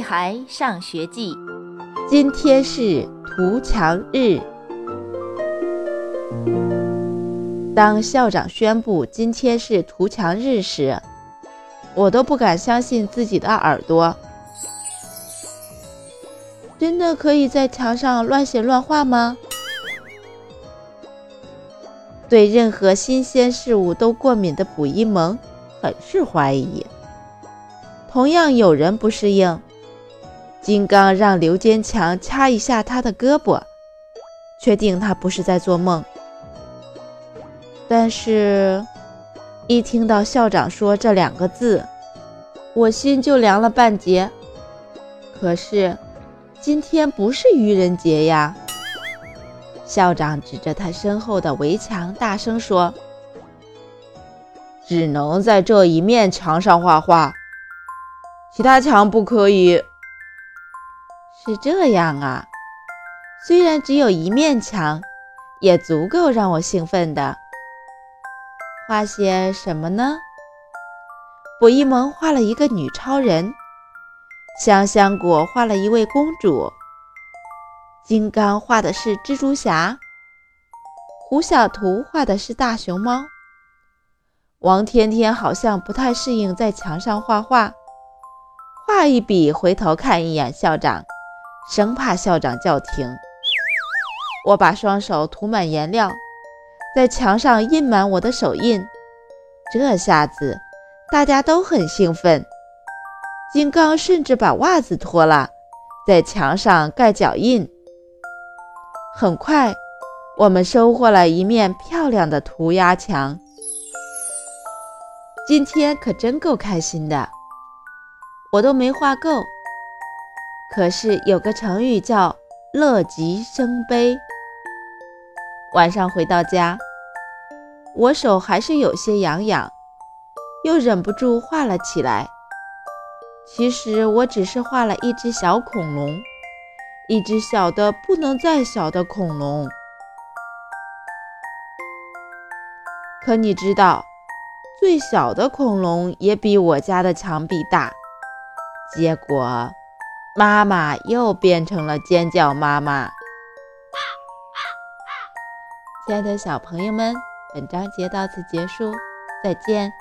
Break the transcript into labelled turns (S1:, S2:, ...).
S1: 孩上学记》。
S2: 今天是涂墙日。当校长宣布今天是涂墙日时，我都不敢相信自己的耳朵。真的可以在墙上乱写乱画吗？对任何新鲜事物都过敏的卜一萌很是怀疑。同样有人不适应，金刚让刘坚强掐一下他的胳膊，确定他不是在做梦。但是，一听到校长说这两个字，我心就凉了半截。可是，今天不是愚人节呀！校长指着他身后的围墙，大声说：“
S3: 只能在这一面墙上画画，其他墙不可以。”
S2: 是这样啊，虽然只有一面墙，也足够让我兴奋的。画些什么呢？卜一萌画了一个女超人，香香果画了一位公主，金刚画的是蜘蛛侠，胡小图画的是大熊猫。王天天好像不太适应在墙上画画，画一笔回头看一眼校长，生怕校长叫停。我把双手涂满颜料。在墙上印满我的手印，这下子大家都很兴奋。金刚甚至把袜子脱了，在墙上盖脚印。很快，我们收获了一面漂亮的涂鸦墙。今天可真够开心的，我都没画够。可是有个成语叫“乐极生悲”。晚上回到家，我手还是有些痒痒，又忍不住画了起来。其实我只是画了一只小恐龙，一只小的不能再小的恐龙。可你知道，最小的恐龙也比我家的墙壁大。结果，妈妈又变成了尖叫妈妈。亲爱的小朋友们，本章节到此结束，再见。